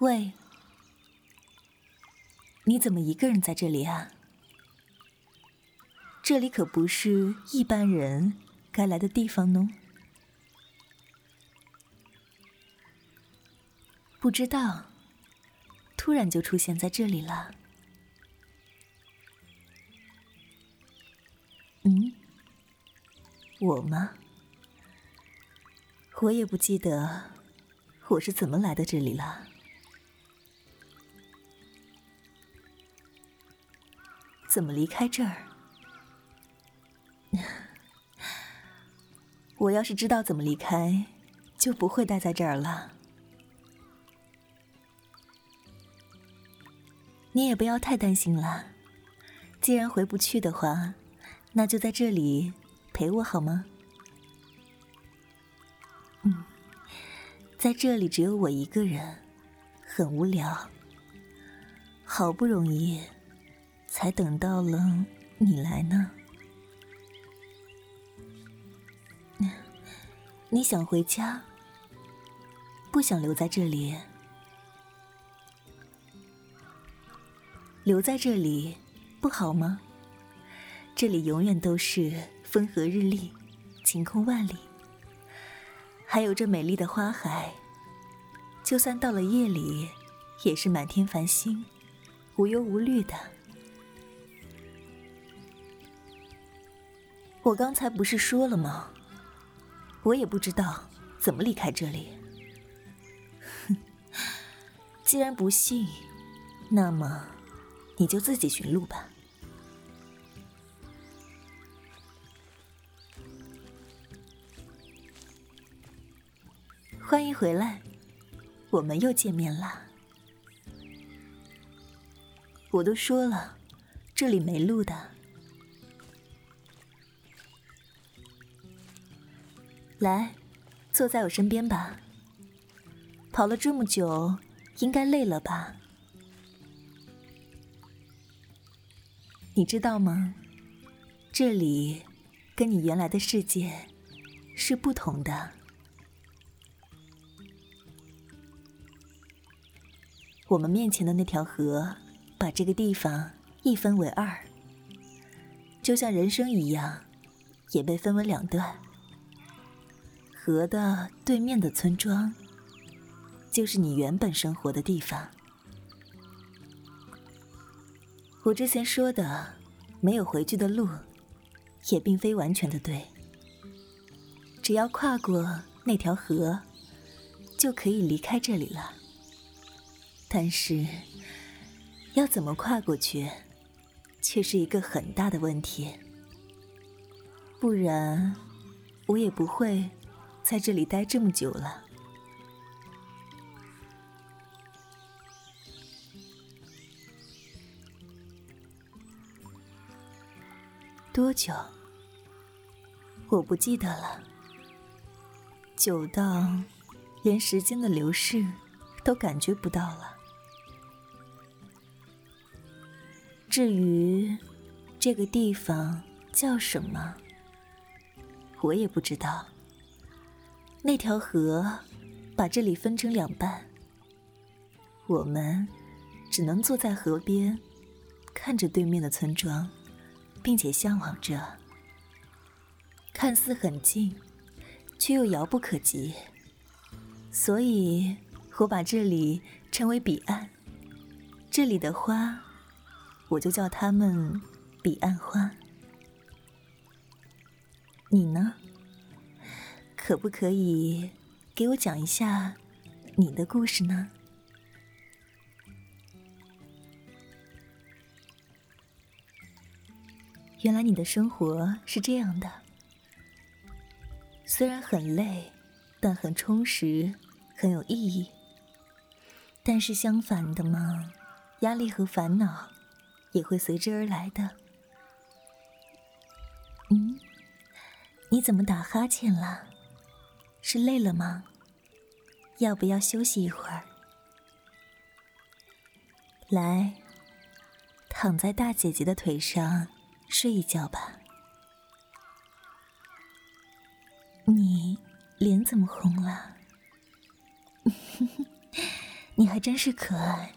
喂，你怎么一个人在这里啊？这里可不是一般人该来的地方呢。不知道，突然就出现在这里了。嗯，我吗？我也不记得我是怎么来到这里了。怎么离开这儿？我要是知道怎么离开，就不会待在这儿了。你也不要太担心了，既然回不去的话，那就在这里陪我好吗？嗯，在这里只有我一个人，很无聊。好不容易才等到了你来呢。你想回家，不想留在这里？留在这里不好吗？这里永远都是风和日丽，晴空万里，还有这美丽的花海。就算到了夜里，也是满天繁星，无忧无虑的。我刚才不是说了吗？我也不知道怎么离开这里。哼，既然不信，那么。你就自己寻路吧。欢迎回来，我们又见面了。我都说了，这里没路的。来，坐在我身边吧。跑了这么久，应该累了吧？你知道吗？这里跟你原来的世界是不同的。我们面前的那条河，把这个地方一分为二，就像人生一样，也被分为两段。河的对面的村庄，就是你原本生活的地方。我之前说的没有回去的路，也并非完全的对。只要跨过那条河，就可以离开这里了。但是，要怎么跨过去，却是一个很大的问题。不然，我也不会在这里待这么久了。多久？我不记得了。久到连时间的流逝都感觉不到了。至于这个地方叫什么，我也不知道。那条河把这里分成两半，我们只能坐在河边，看着对面的村庄。并且向往着，看似很近，却又遥不可及。所以我把这里称为彼岸。这里的花，我就叫它们彼岸花。你呢？可不可以给我讲一下你的故事呢？原来你的生活是这样的，虽然很累，但很充实，很有意义。但是相反的嘛，压力和烦恼也会随之而来的。嗯，你怎么打哈欠了？是累了吗？要不要休息一会儿？来，躺在大姐姐的腿上。睡一觉吧。你脸怎么红了？你还真是可爱。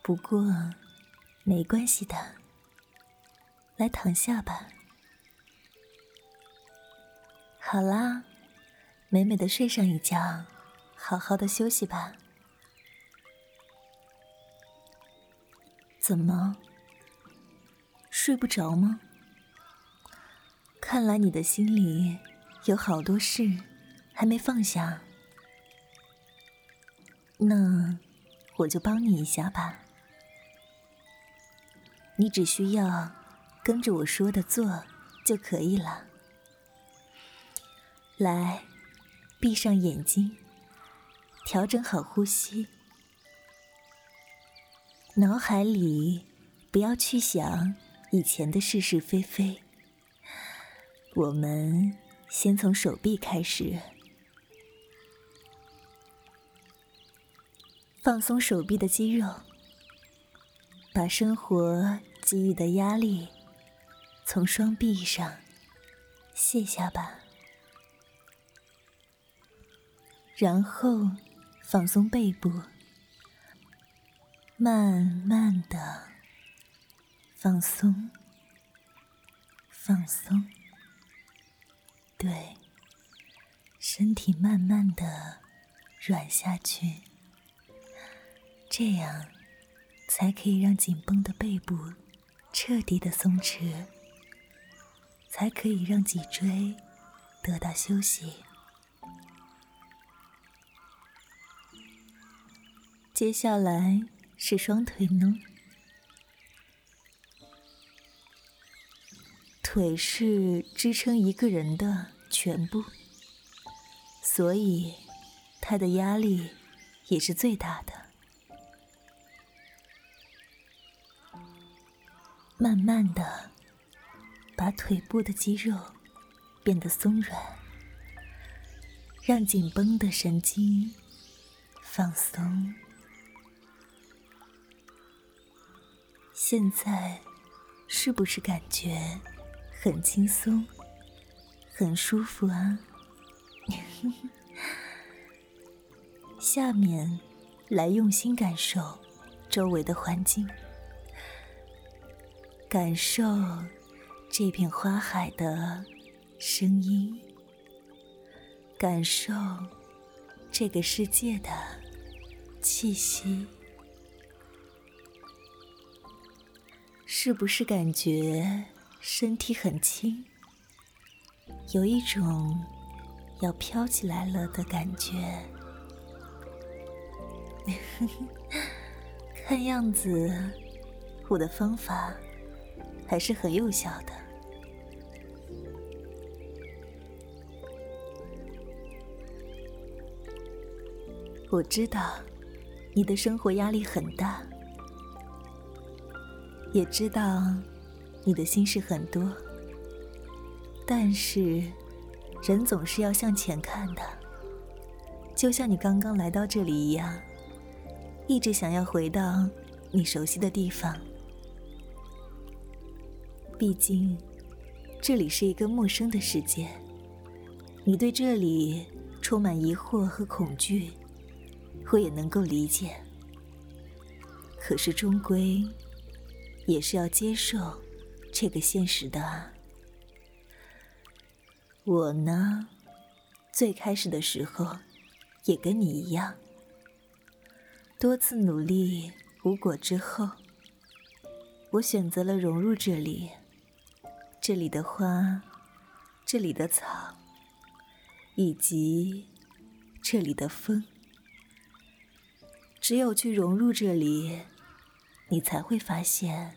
不过，没关系的，来躺下吧。好啦，美美的睡上一觉，好好的休息吧。怎么？睡不着吗？看来你的心里有好多事还没放下。那我就帮你一下吧。你只需要跟着我说的做就可以了。来，闭上眼睛，调整好呼吸，脑海里不要去想以前的是是非非。我们先从手臂开始，放松手臂的肌肉，把生活给予的压力从双臂上卸下吧。然后放松背部，慢慢的放松，放松。对，身体慢慢的软下去，这样才可以让紧绷的背部彻底的松弛，才可以让脊椎得到休息。接下来是双腿呢，腿是支撑一个人的全部，所以它的压力也是最大的。慢慢的把腿部的肌肉变得松软，让紧绷的神经放松。现在是不是感觉很轻松、很舒服啊？下面来用心感受周围的环境，感受这片花海的声音，感受这个世界的气息。是不是感觉身体很轻，有一种要飘起来了的感觉？看样子我的方法还是很有效的。我知道你的生活压力很大。也知道你的心事很多，但是人总是要向前看的。就像你刚刚来到这里一样，一直想要回到你熟悉的地方。毕竟这里是一个陌生的世界，你对这里充满疑惑和恐惧，我也能够理解。可是终归。也是要接受这个现实的啊。我呢，最开始的时候也跟你一样，多次努力无果之后，我选择了融入这里。这里的花，这里的草，以及这里的风，只有去融入这里。你才会发现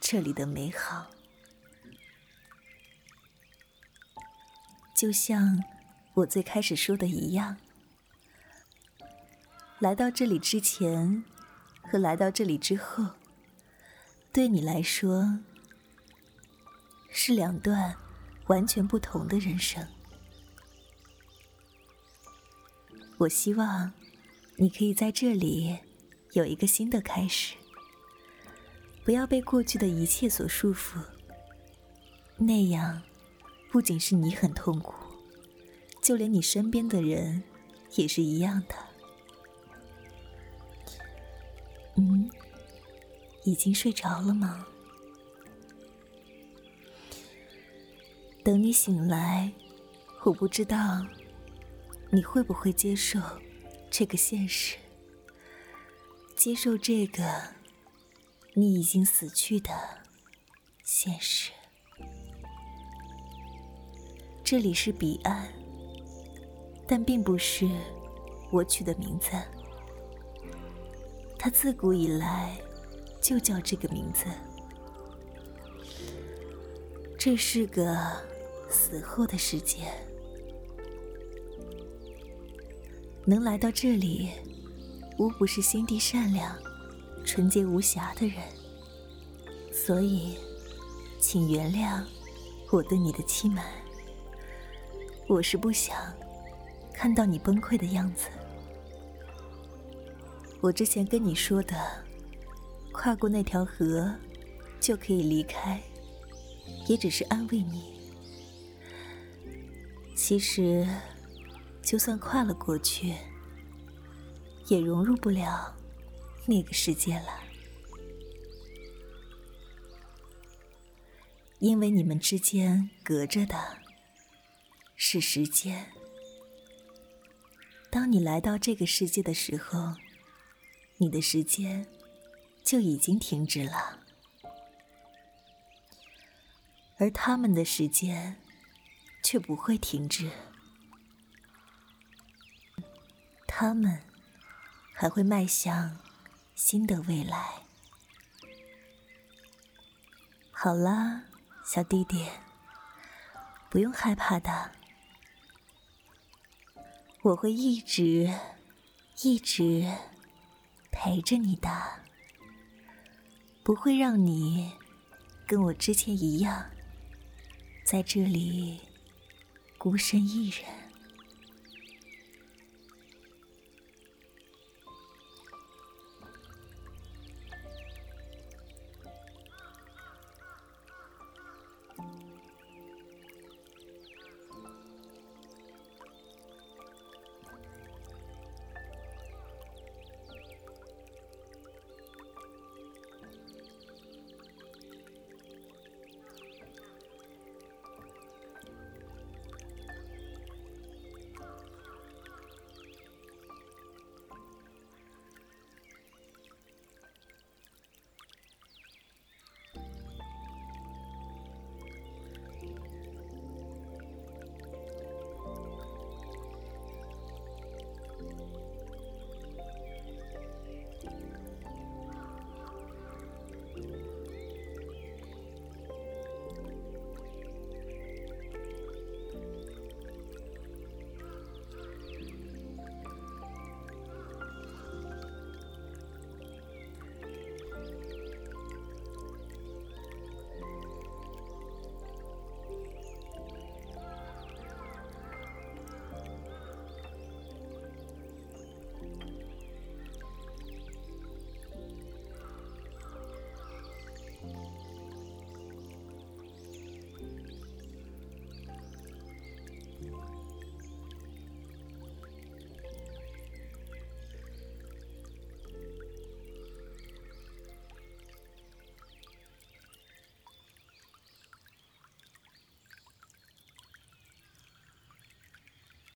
这里的美好，就像我最开始说的一样。来到这里之前和来到这里之后，对你来说是两段完全不同的人生。我希望你可以在这里有一个新的开始。不要被过去的一切所束缚，那样不仅是你很痛苦，就连你身边的人也是一样的。嗯，已经睡着了吗？等你醒来，我不知道你会不会接受这个现实，接受这个你已经死去的现实。这里是彼岸，但并不是我取的名字。它自古以来就叫这个名字。这是个死后的世界。能来到这里，无不是心地善良、纯洁无瑕的人。所以，请原谅我对你的欺瞒。我是不想看到你崩溃的样子。我之前跟你说的，跨过那条河就可以离开，也只是安慰你。其实，就算跨了过去，也融入不了那个世界了，因为你们之间隔着的。是时间。当你来到这个世界的时候，你的时间就已经停止了，而他们的时间却不会停止，他们还会迈向新的未来。好啦，小弟弟，不用害怕的。我会一直、一直陪着你的，不会让你跟我之前一样，在这里孤身一人。